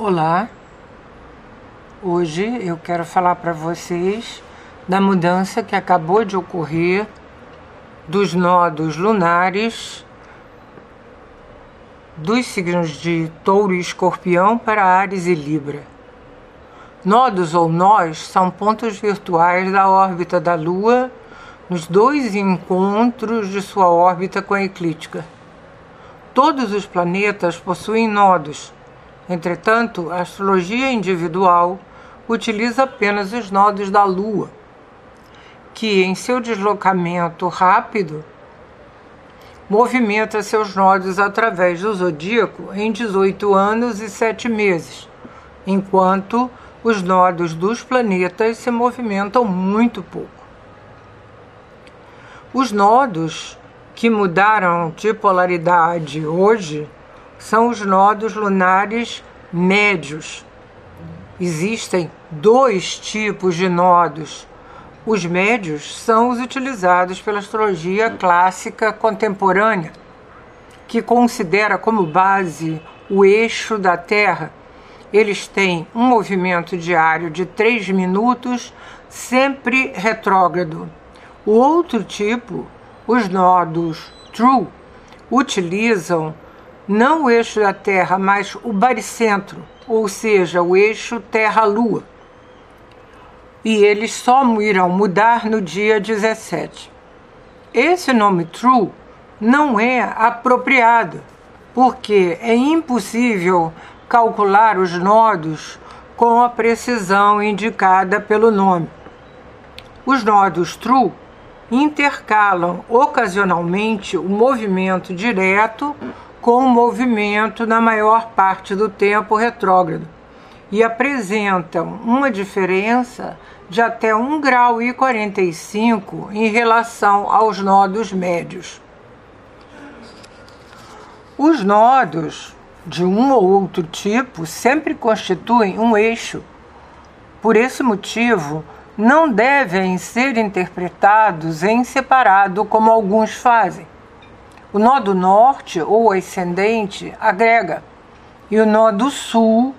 Olá, hoje eu quero falar para vocês da mudança que acabou de ocorrer dos nodos lunares dos signos de Touro e Escorpião para Ares e Libra. Nodos ou nós são pontos virtuais da órbita da Lua nos dois encontros de sua órbita com a eclíptica. Todos os planetas possuem nodos Entretanto, a astrologia individual utiliza apenas os nodos da Lua, que em seu deslocamento rápido movimenta seus nodos através do zodíaco em 18 anos e 7 meses, enquanto os nodos dos planetas se movimentam muito pouco. Os nodos que mudaram de polaridade hoje são os nodos lunares médios. Existem dois tipos de nodos. Os médios são os utilizados pela astrologia clássica contemporânea, que considera como base o eixo da Terra. Eles têm um movimento diário de 3 minutos, sempre retrógrado. O outro tipo, os nodos true, utilizam não o eixo da Terra, mas o baricentro, ou seja, o eixo Terra-Lua. E eles só irão mudar no dia 17. Esse nome True não é apropriado, porque é impossível calcular os nodos com a precisão indicada pelo nome. Os nodos True intercalam ocasionalmente o movimento direto com o movimento na maior parte do tempo retrógrado e apresentam uma diferença de até 1 grau e 45 em relação aos nodos médios. Os nodos de um ou outro tipo sempre constituem um eixo. Por esse motivo, não devem ser interpretados em separado como alguns fazem. O nó do norte ou ascendente agrega, e o nó do sul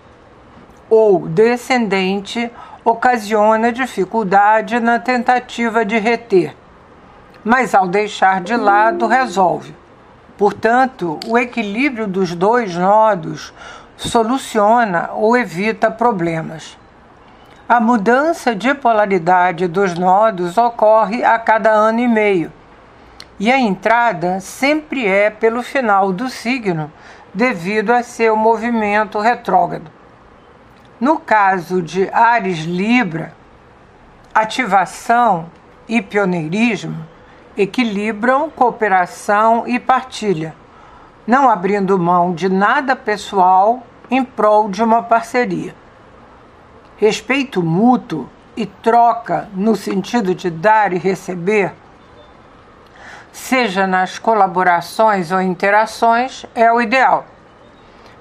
ou descendente ocasiona dificuldade na tentativa de reter, mas ao deixar de lado resolve. Portanto, o equilíbrio dos dois nodos soluciona ou evita problemas. A mudança de polaridade dos nodos ocorre a cada ano e meio e a entrada sempre é pelo final do signo, devido a seu movimento retrógrado. No caso de Ares Libra, ativação e pioneirismo equilibram cooperação e partilha, não abrindo mão de nada pessoal em prol de uma parceria. Respeito mútuo e troca no sentido de dar e receber seja nas colaborações ou interações, é o ideal.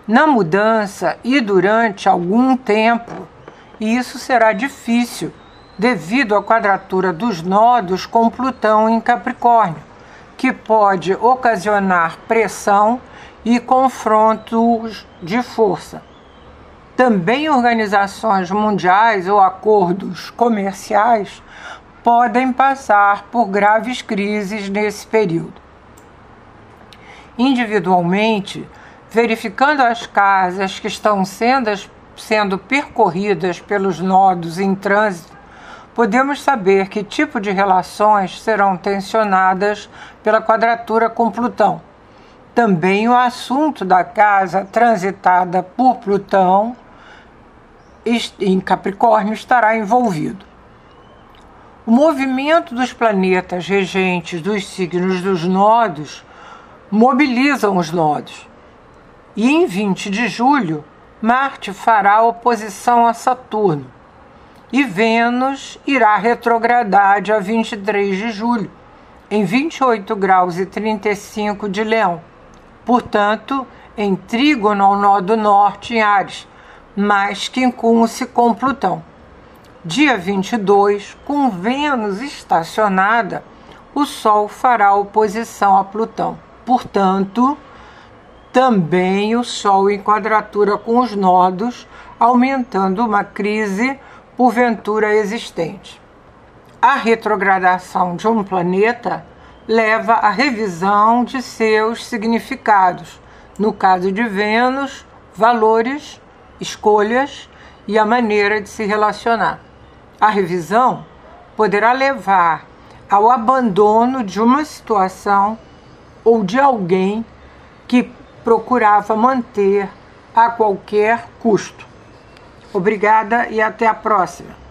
Na mudança e durante algum tempo, isso será difícil devido à quadratura dos nodos com Plutão em Capricórnio, que pode ocasionar pressão e confrontos de força. Também organizações mundiais ou acordos comerciais podem passar por graves crises nesse período. Individualmente, verificando as casas que estão sendo, sendo percorridas pelos nodos em trânsito, podemos saber que tipo de relações serão tensionadas pela quadratura com Plutão. Também o assunto da casa transitada por Plutão em Capricórnio estará envolvido. O movimento dos planetas regentes dos signos dos nodos mobilizam os nodos. E em 20 de julho, Marte fará oposição a Saturno. E Vênus irá retrogradar dia 23 de julho, em 28 graus e 35 de Leão. Portanto, em trígono ao nó do norte em Ares, mas que incumbe com Plutão. Dia 22, com Vênus estacionada, o Sol fará oposição a Plutão. Portanto, também o Sol em quadratura com os nodos, aumentando uma crise porventura existente. A retrogradação de um planeta leva à revisão de seus significados, no caso de Vênus, valores, escolhas e a maneira de se relacionar. A revisão poderá levar ao abandono de uma situação ou de alguém que procurava manter a qualquer custo. Obrigada e até a próxima.